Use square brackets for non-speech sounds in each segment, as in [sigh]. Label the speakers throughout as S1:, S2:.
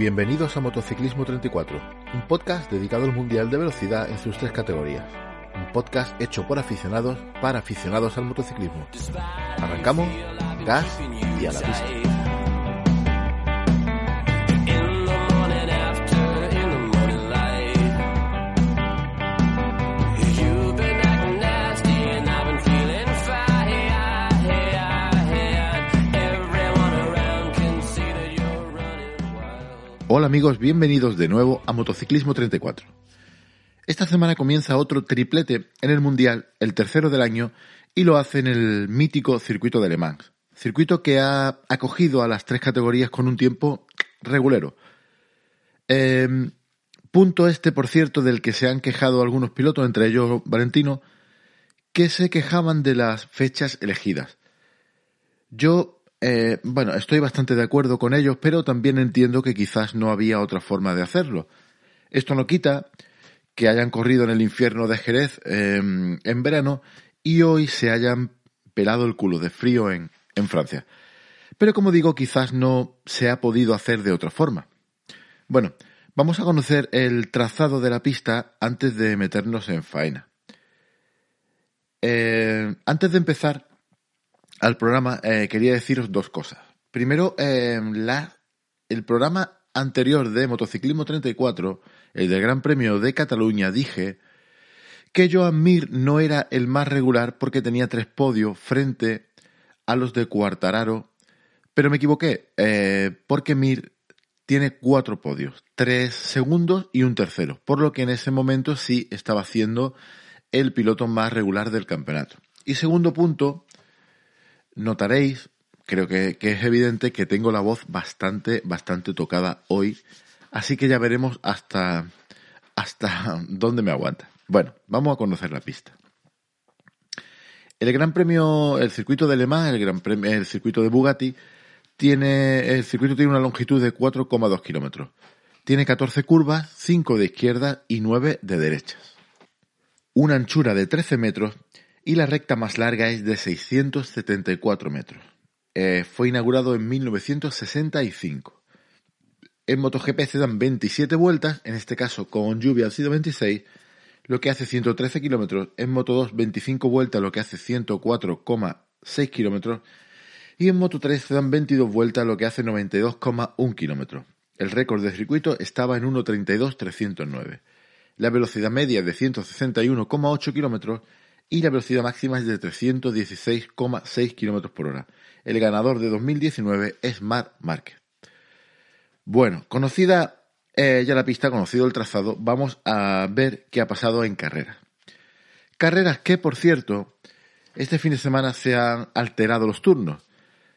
S1: Bienvenidos a Motociclismo 34, un podcast dedicado al Mundial de Velocidad en sus tres categorías. Un podcast hecho por aficionados para aficionados al motociclismo. Arrancamos, gas y a la pista. Hola amigos, bienvenidos de nuevo a Motociclismo 34. Esta semana comienza otro triplete en el Mundial, el tercero del año, y lo hace en el mítico circuito de Le Mans. Circuito que ha acogido a las tres categorías con un tiempo regulero. Em, punto este, por cierto, del que se han quejado algunos pilotos, entre ellos Valentino, que se quejaban de las fechas elegidas. Yo eh, bueno, estoy bastante de acuerdo con ellos, pero también entiendo que quizás no había otra forma de hacerlo. Esto no quita que hayan corrido en el infierno de Jerez em, en verano y hoy se hayan pelado el culo de frío en, Francia. Pero como digo, quizás no se ha podido hacer de otra forma. Bueno, vamos a conocer el trazado de la pista antes de meternos en faena. Eh, antes de empezar, al programa, eh, quería deciros dos cosas. Primero, eh, la, el programa anterior de Motociclismo 34, el del Gran Premio de Cataluña, dije que Joan Mir no era el más regular porque tenía tres podios frente a los de Cuartararo, pero me equivoqué, eh, porque Mir tiene cuatro podios, tres segundos y un tercero, por lo que en ese momento sí estaba siendo el piloto más regular del campeonato. Y segundo punto, notaréis, creo que, es evidente que tengo la voz bastante, bastante tocada hoy, así que ya veremos hasta, hasta dónde me aguanta. Bueno, vamos a conocer la pista. El Gran Premio, el circuito de Le Mans, el, Gran Premio, el circuito de Bugatti, tiene, el circuito tiene una longitud de 4,2 kilómetros. Tiene 14 curvas, 5 de izquierda y 9 de derechas. Una anchura de 13 metros y la recta más larga es de 674 metros. Eh, fue inaugurado en 1965. En MotoGP se dan 27 vueltas, en este caso con lluvia han sido 26, lo que hace 113 kilómetros. En Moto2 25 vueltas, lo que hace 104,6 kilómetros. Y en Moto3 se dan 22 vueltas, lo que hace 92,1 kilómetros. El récord de circuito estaba en 1.32.309. La velocidad media de 161,8 kilómetros y la velocidad máxima es de 316,6 km por hora. El ganador de 2019 es Marc Márquez. Bueno, conocida eh, ya la pista, conocido el trazado, vamos a ver qué ha pasado en carreras. Carreras que, por cierto, este fin de semana se han alterado los turnos.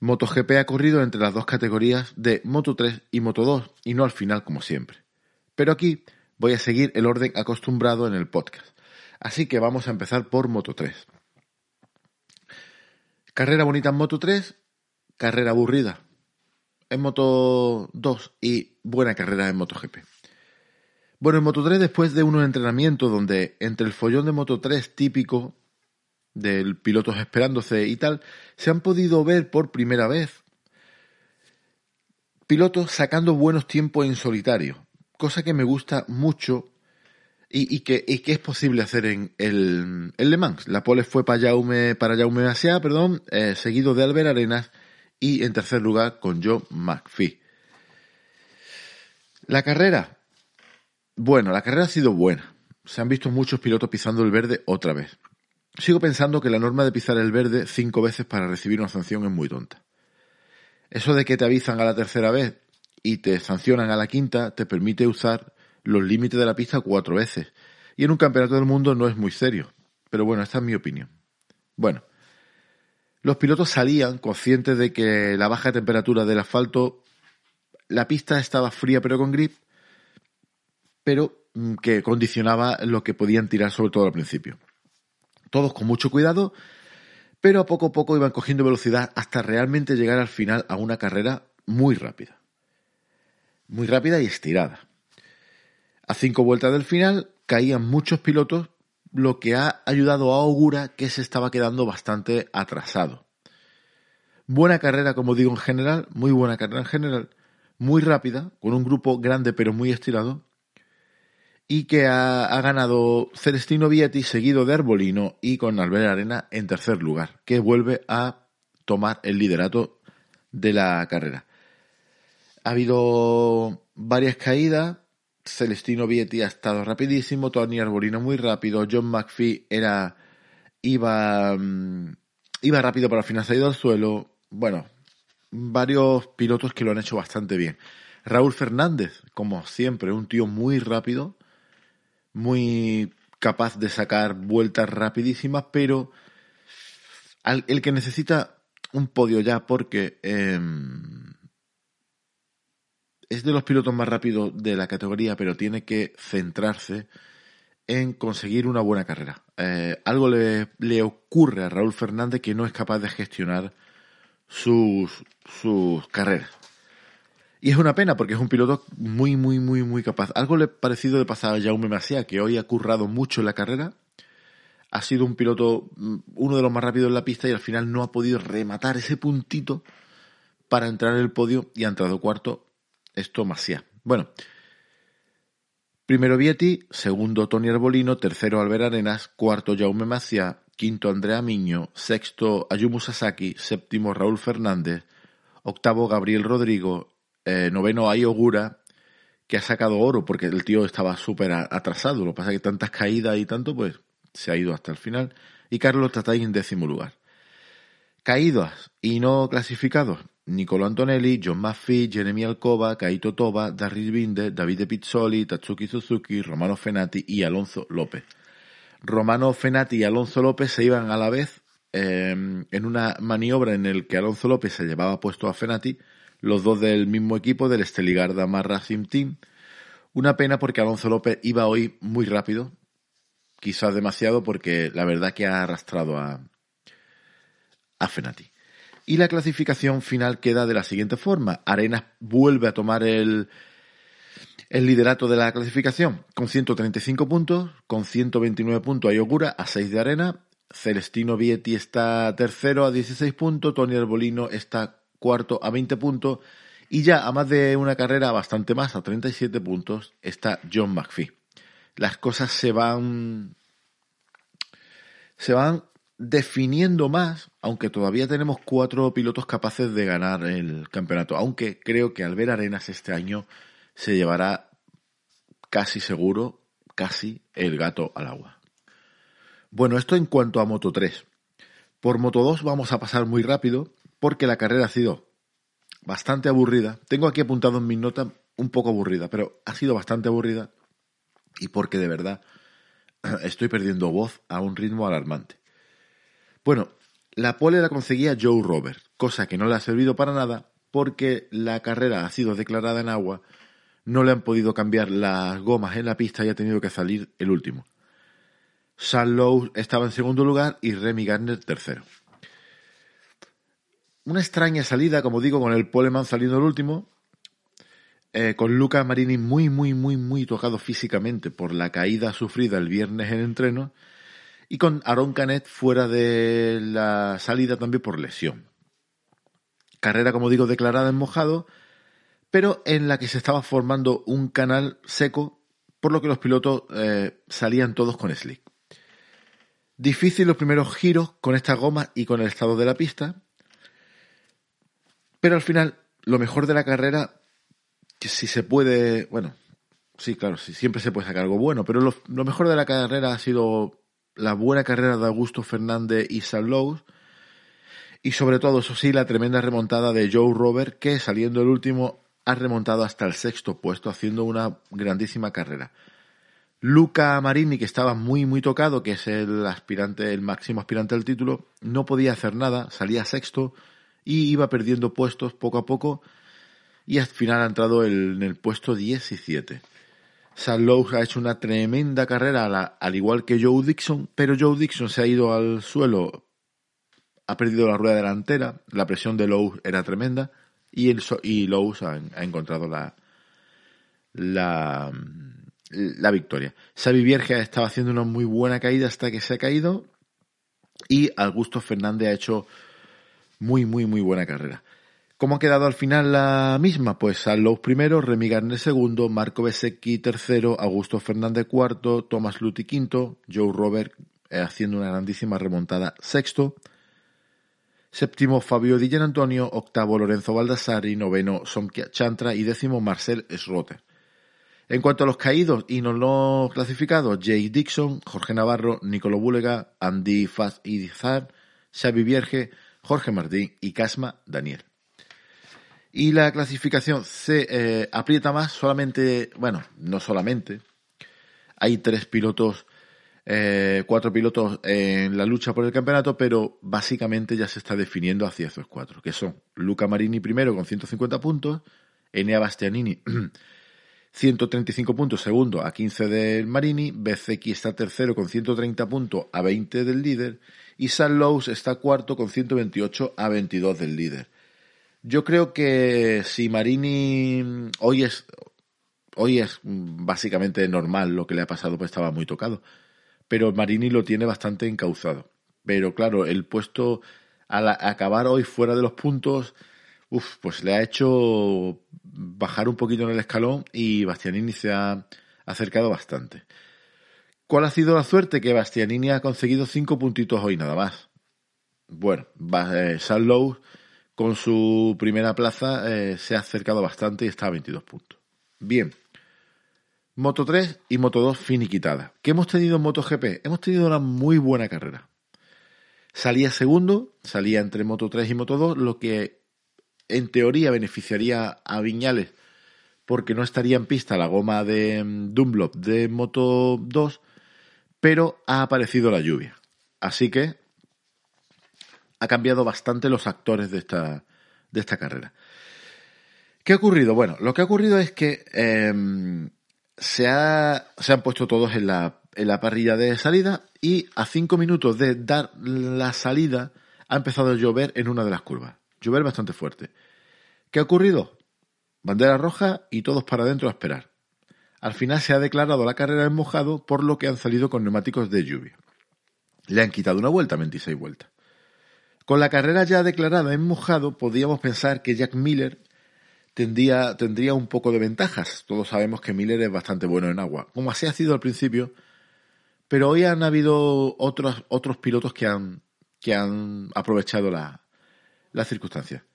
S1: MotoGP ha corrido entre las dos categorías de Moto3 y Moto2 y no al final como siempre. Pero aquí voy a seguir el orden acostumbrado en el podcast. Así que vamos a empezar por Moto 3. Carrera bonita en Moto 3, carrera aburrida en Moto 2 y buena carrera en MotoGP. Bueno, en Moto 3 después de unos entrenamientos donde entre el follón de Moto 3 típico del pilotos esperándose y tal, se han podido ver por primera vez pilotos sacando buenos tiempos en solitario, cosa que me gusta mucho y, que, es posible hacer en el, Le Mans. La pole fue para Jaume, para Jaume perdón, eh, seguido de Albert Arenas y en tercer lugar con Joe McPhee. La carrera. Bueno, la carrera ha sido buena. Se han visto muchos pilotos pisando el verde otra vez. Sigo pensando que la norma de pisar el verde cinco veces para recibir una sanción es muy tonta. Eso de que te avisan a la tercera vez y te sancionan a la quinta te permite usar los límites de la pista cuatro veces. Y en un campeonato del mundo no es muy serio. Pero bueno, esta es mi opinión. Bueno, los pilotos salían conscientes de que la baja temperatura del asfalto, la pista estaba fría pero con grip, pero mm, que condicionaba lo que podían tirar sobre todo al principio. Todos con mucho cuidado, pero a poco a poco iban cogiendo velocidad hasta realmente llegar al final a una carrera muy rápida. Muy rápida y estirada. A cinco vueltas del final caían muchos pilotos, lo que ha ayudado a Ogura que se estaba quedando bastante atrasado. Buena carrera, como digo en general, muy buena carrera en general, muy rápida, con un grupo grande pero muy estirado, y que ha, ganado Celestino Vietti, seguido de Arbolino y con Albert Arena en tercer lugar, que vuelve a tomar el liderato de la carrera. Ha habido varias caídas, Celestino Vietti ha estado rapidísimo, Tony Arbolino muy rápido, John McPhee era iba mm, iba rápido pero al final se ha ido al suelo. Bueno, varios pilotos que lo han hecho bastante bien. Raúl Fernández, como siempre, un tío muy rápido, muy capaz de sacar vueltas rapidísimas, pero el que necesita un podio ya porque em, es de los pilotos más rápidos de la categoría, pero tiene que centrarse en conseguir una buena carrera. Eh, algo le, ocurre a Raúl Fernández que no es capaz de gestionar sus, sus carreras. Y es una pena porque es un piloto muy, muy, muy, muy capaz. Algo le parecido de pasar a Jaume Masia, que hoy ha currado mucho en la carrera. Ha sido un piloto, mm, uno de los más rápidos en la pista y al final no ha podido rematar ese puntito para entrar en el podio y ha entrado cuarto esto Masia. Bueno, primero Vietti, segundo Tony Arbolino, tercero Albert Arenas, cuarto Jaume Macia, quinto Andrea Miño, sexto Ayumu Sasaki, séptimo Raúl Fernández, octavo Gabriel Rodrigo, eh, noveno Ayogura, que ha sacado oro porque el tío estaba súper atrasado. Lo que pasa es que tantas caídas y tanto, pues se ha ido hasta el final. Y Carlos Tatay en décimo lugar. Caídas y no clasificados. Nicolo Antonelli, John Maffei, Jeremy Alcoba, Kaito Toba, Darryl Binder, Davide Pizzoli, Tatsuki Suzuki, Romano Fenati y Alonso López. Romano Fenati y Alonso López se iban a la vez eh, en una maniobra en el que Alonso López se llevaba puesto a Fenati los dos del mismo equipo, del Esteligarda más Racing Team. Una pena porque Alonso López iba hoy muy rápido, quizás demasiado porque la verdad que ha arrastrado a, a Fenati. Y la clasificación final queda de la siguiente forma. Arenas vuelve a tomar el, el liderato de la clasificación con 135 puntos, con 129 puntos a Yogura a 6 de Arena, Celestino Vietti está tercero a 16 puntos, Tony Arbolino está cuarto a 20 puntos y ya a más de una carrera bastante más, a 37 puntos, está John McPhee. Las cosas se van se van definiendo más, aunque todavía tenemos cuatro pilotos capaces de ganar el campeonato, aunque creo que al ver Arenas este año se llevará casi seguro, casi el gato al agua. Bueno, esto en cuanto a Moto 3. Por Moto 2 vamos a pasar muy rápido porque la carrera ha sido bastante aburrida. Tengo aquí apuntado en mis notas un poco aburrida, pero ha sido bastante aburrida y porque de verdad [clears throat] estoy perdiendo voz a un ritmo alarmante. Bueno, la pole la conseguía Joe Robert, cosa que no le ha servido para nada porque la carrera ha sido declarada en agua, no le han podido cambiar las gomas en la pista y ha tenido que salir el último. Sam Lowe estaba en segundo lugar y Remy Gardner tercero una extraña salida, como digo, con el Poleman saliendo el último, eh, con Luca Marini muy, muy, muy, muy tocado físicamente por la caída sufrida el viernes en entreno, y con Aaron Canet fuera de la salida también por lesión. Carrera, como digo, declarada en mojado, pero en la que se estaba formando un canal seco, por lo que los pilotos eh, salían todos con slick. Difícil los primeros giros con esta goma y con el estado de la pista, pero al final, lo mejor de la carrera, que si se puede, bueno, sí, claro, siempre se puede sacar algo bueno, pero lo, mejor de la carrera ha sido la buena carrera de Augusto Fernández y San y sobre todo, eso sí, la tremenda remontada de Joe Robert, que saliendo el último ha remontado hasta el sexto puesto, haciendo una grandísima carrera. Luca Marini, que estaba muy, muy tocado, que es el aspirante, el máximo aspirante al título, no podía hacer nada, salía sexto, y iba perdiendo puestos poco a poco y al final ha entrado en el puesto 17. Sam Lowe ha hecho una tremenda carrera al igual que Joe Dixon, pero Joe Dixon se ha ido al suelo, ha perdido la rueda delantera, la presión de Lowe era tremenda y, el, Lowe ha, encontrado la, la, la victoria. Xavi Vierge estaba haciendo una muy buena caída hasta que se ha caído y Augusto Fernández ha hecho muy, muy, muy buena carrera. ¿Cómo ha quedado al final la misma? Pues Sallows primero, Remy Garner segundo, Marco Besecchi tercero, Augusto Fernández cuarto, Thomas Luti quinto, Joe Robert eh, haciendo una grandísima remontada sexto, séptimo Fabio Di Antonio, octavo Lorenzo Baldassari, noveno Somkia Chantra y décimo Marcel Schroter. En cuanto a los caídos y no los clasificados, Jay Dixon, Jorge Navarro, Nicolo Búlega, Andy Faz Idizar, Xavi Vierge, Jorge Martín y Casma Daniel. Y la clasificación se eh, aprieta más solamente, bueno, no solamente, hay tres pilotos, eh, cuatro pilotos en la lucha por el campeonato, pero básicamente ya se está definiendo hacia esos cuatro, que son Luca Marini primero con 150 puntos, Enea Bastianini [clears throat] 135 puntos segundo a 15 del Marini, BCX está tercero con 130 puntos a 20 del líder y San Lowe's está cuarto con 128 a 22 del líder. Yo creo que si Marini hoy es hoy es básicamente normal lo que le ha pasado, pues estaba muy tocado. Pero Marini lo tiene bastante encauzado. Pero claro, el puesto al acabar hoy fuera de los puntos, pues le ha hecho bajar un poquito en el escalón y Bastianini se ha acercado bastante. ¿Cuál ha sido la suerte? Que Bastianini ha conseguido cinco puntitos hoy nada más. Bueno, eh, San Lowe con su primera plaza eh, se ha acercado bastante y está a 22 puntos. Bien. Moto 3 y Moto 2 finiquitada. ¿Qué hemos tenido en MotoGP? Hemos tenido una muy buena carrera. Salía segundo, salía entre Moto 3 y Moto 2, lo que en teoría beneficiaría a Viñales porque no estaría en pista la goma de mm, Dunlop de Moto 2, pero ha aparecido la lluvia. Así que ha cambiado bastante los actores de esta, de esta carrera. ¿Qué ha ocurrido? Bueno, lo que ha ocurrido es que em, se, ha, se, han puesto todos en la, en la parrilla de salida y a cinco minutos de dar la salida ha empezado a llover en una de las curvas. Llover bastante fuerte. ¿Qué ha ocurrido? Bandera roja y todos para adentro a esperar. Al final se ha declarado la carrera en mojado por lo que han salido con neumáticos de lluvia. Le han quitado una vuelta, 26 vueltas. Con la carrera ya declarada en mojado, podíamos pensar que Jack Miller tendría, un poco de ventajas. Todos sabemos que Miller es bastante bueno en agua, como así ha sido al principio, pero hoy han habido otros, otros pilotos que han, que han aprovechado la, la circunstancia.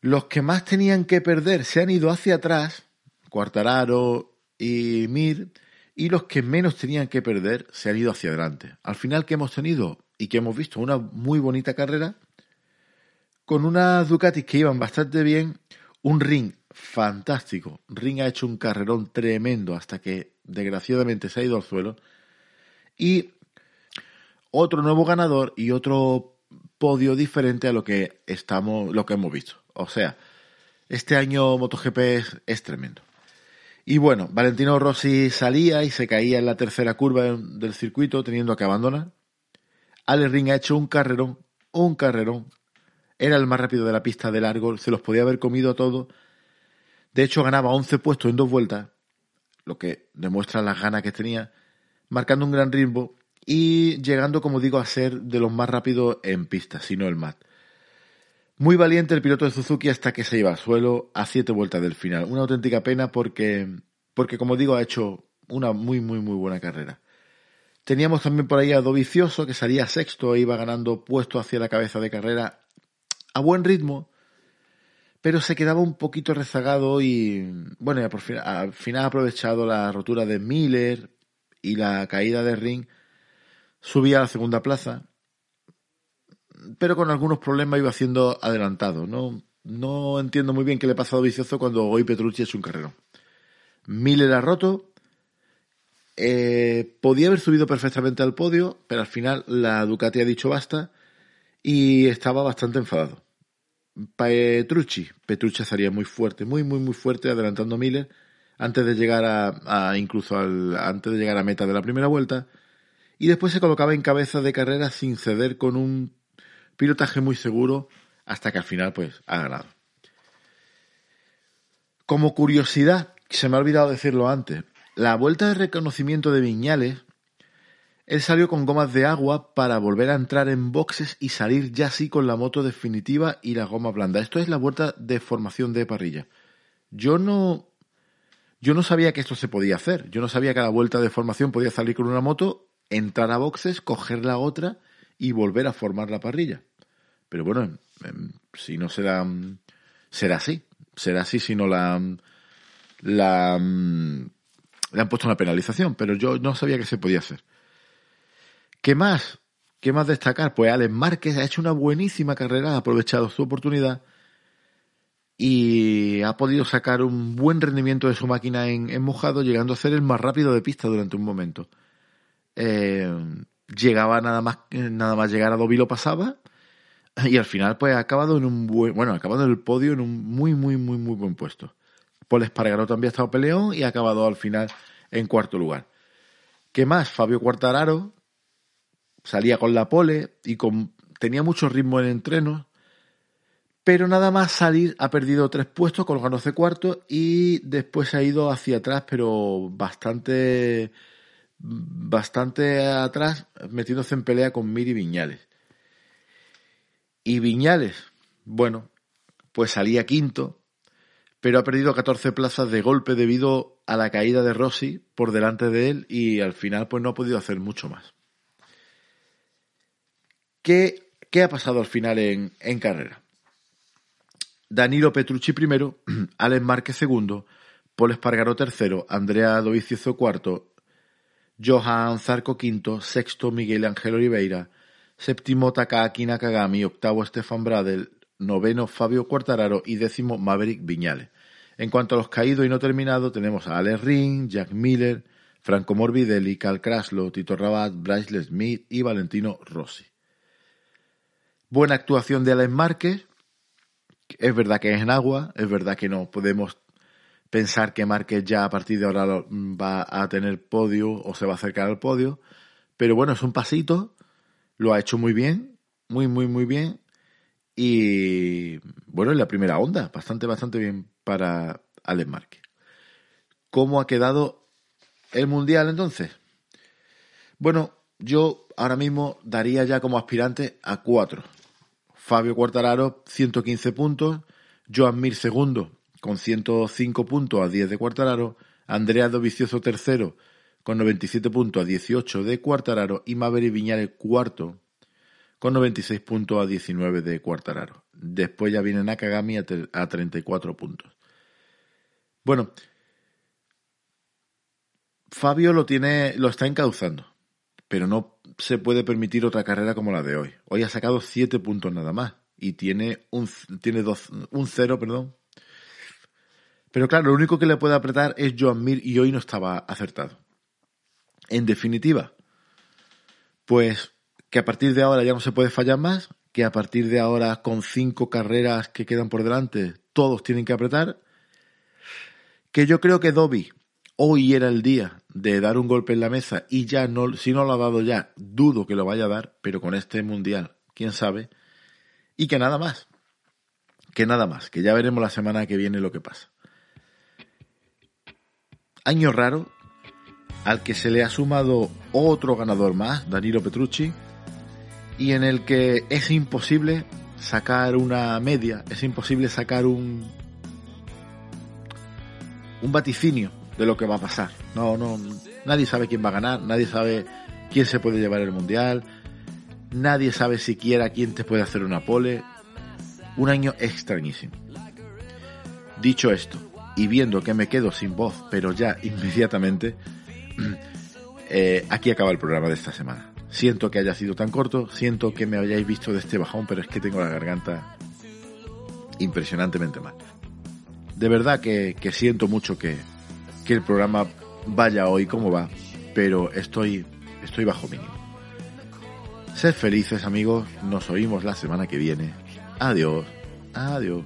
S1: Los que más tenían que perder se han ido hacia atrás, Cuartararo y Mir, y los que menos tenían que perder se han ido hacia adelante. Al final, ¿qué hemos tenido? Y que hemos visto una muy bonita carrera con unas Ducatis que iban bastante bien, un ring fantástico. Ring ha hecho un carrerón tremendo hasta que desgraciadamente se ha ido al suelo. Y otro nuevo ganador y otro podio diferente a lo que estamos, lo que hemos visto. O sea, este año MotoGP es, es tremendo. Y bueno, Valentino Rossi salía y se caía en la tercera curva del circuito, teniendo que abandonar. Ale Ring ha hecho un carrerón, un carrerón. Era el más rápido de la pista de largo, se los podía haber comido a todos. De hecho, ganaba 11 puestos en dos vueltas, lo que demuestra las ganas que tenía, marcando un gran ritmo y llegando, como digo, a ser de los más rápidos en pista, si no el más. Muy valiente el piloto de Suzuki hasta que se iba al suelo a siete vueltas del final. Una auténtica pena porque, porque como digo, ha hecho una muy, muy, muy buena carrera. Teníamos también por ahí a Dovicioso, que salía sexto e iba ganando puesto hacia la cabeza de carrera a buen ritmo, pero se quedaba un poquito rezagado y, bueno, al final ha aprovechado la rotura de Miller y la caída de Ring, subía a la segunda plaza, pero con algunos problemas iba siendo adelantado. No, no entiendo muy bien qué le pasa a Dovicioso cuando hoy Petrucci es un carrero. Miller ha roto, eh, podía haber subido perfectamente al podio, pero al final la Ducati ha dicho basta y estaba bastante enfadado. Petrucci, Petrucci estaría muy fuerte, muy, muy, muy fuerte, adelantando a Miller antes de llegar a, incluso antes de llegar a meta de la primera vuelta y después se colocaba en cabeza de carrera sin ceder con un pilotaje muy seguro hasta que al final pues ha ganado. Como curiosidad, se me ha olvidado decirlo antes, la vuelta de reconocimiento de Viñales Él salió con gomas de agua para volver a entrar en boxes y salir ya así con la moto definitiva y la goma blanda. Esto es la vuelta de formación de parrilla. Yo no, yo no sabía que esto se podía hacer. Yo no sabía que a la vuelta de formación podía salir con una moto, entrar a boxes, coger la otra y volver a formar la parrilla. Pero bueno, si no será, será así. Será así si no la, la, le han puesto una penalización. Pero yo no sabía que se podía hacer. ¿Qué más? ¿Qué más destacar? Pues Alex Márquez ha hecho una buenísima carrera, ha aprovechado su oportunidad y ha podido sacar un buen rendimiento de su máquina en, mojado, llegando a ser el más rápido de pista durante un momento. Eh, llegaba nada más, nada más llegar a Dobby lo pasaba y al final pues ha acabado en un buen, bueno, ha acabado en el podio en un muy, muy, muy, muy buen puesto. Paul Espargaró también ha estado peleón y ha acabado al final en cuarto lugar. ¿Qué más? Fabio Cuartararo, salía con la pole y con, tenía mucho ritmo en entreno, pero nada más salir ha perdido tres puestos, colgándose cuarto y después ha ido hacia atrás, pero bastante, bastante atrás, metiéndose en pelea con Miri Viñales. Y Viñales, bueno, pues salía quinto, pero ha perdido 14 plazas de golpe debido a la caída de Rossi por delante de él y al final pues no ha podido hacer mucho más. ¿Qué, qué ha pasado al final en, en carrera? Danilo Petrucci primero, [clears throat] Alex Márquez segundo, Paul Espargaro tercero, Andrea Dovizioso cuarto, Johan Zarco quinto, sexto Miguel Ángel Oliveira, séptimo Takaki Nakagami, octavo Stefan Bradel, noveno Fabio Cuartararo y décimo Maverick Viñales. En cuanto a los caídos y no terminados, tenemos a Alex Ring, Jack Miller, Franco Morbidelli, Cal Kraslo, Tito Rabat, Bryce Smith y Valentino Rossi. Buena actuación de Alex Márquez. Es verdad que es en agua, es verdad que no podemos pensar que Márquez ya a partir de ahora va a tener podio o se va a acercar al podio. Pero bueno, es un pasito, lo ha hecho muy bien, muy, muy, muy bien. Y bueno, en la primera onda, bastante, bastante bien para Alex Márquez. ¿Cómo ha quedado el Mundial entonces? Bueno, yo ahora mismo daría ya como aspirante a cuatro. Fabio Cuartararo, 115 puntos. Joan Mir, segundo, con 105 puntos a 10 de Cuartararo. Andrea Dovicioso, tercero, con 97 puntos a 18 de Cuartararo. Y Maverick Viñales, cuarto, con 96 puntos a 19 de Cuartararo. Después ya viene Nakagami a, a 34 puntos. Bueno, Fabio lo tiene, lo está encauzando, pero no se puede permitir otra carrera como la de hoy. Hoy ha sacado 7 puntos nada más y tiene un, tiene dos, un 0, perdón. Pero claro, lo único que le puede apretar es Joan Mir y hoy no estaba acertado. En definitiva, pues que a partir de ahora ya no se puede fallar más, que a partir de ahora con cinco carreras que quedan por delante, todos tienen que apretar, que yo creo que Dobby hoy era el día de dar un golpe en la mesa y ya no, si no lo ha dado ya, dudo que lo vaya a dar, pero con este mundial, quién sabe, y que nada más, que nada más, que ya veremos la semana que viene lo que pasa. Año raro al que se le ha sumado otro ganador más, Danilo Petrucci, y en el que es imposible sacar una media, es imposible sacar un un vaticinio de lo que va a pasar. No, no, nadie sabe quién va a ganar, nadie sabe quién se puede llevar el mundial, nadie sabe siquiera quién te puede hacer una pole. Un año extrañísimo. Dicho esto, y viendo que me quedo sin voz, pero ya [laughs] inmediatamente, [clears throat] eh, aquí acaba el programa de esta semana. Siento que haya sido tan corto, siento que me hayáis visto de este bajón, pero es que tengo la garganta impresionantemente mal. De verdad que siento mucho que, que el programa vaya hoy como va, pero estoy, estoy bajo mínimo. Sed felices amigos, nos oímos la semana que viene. Adiós, adiós.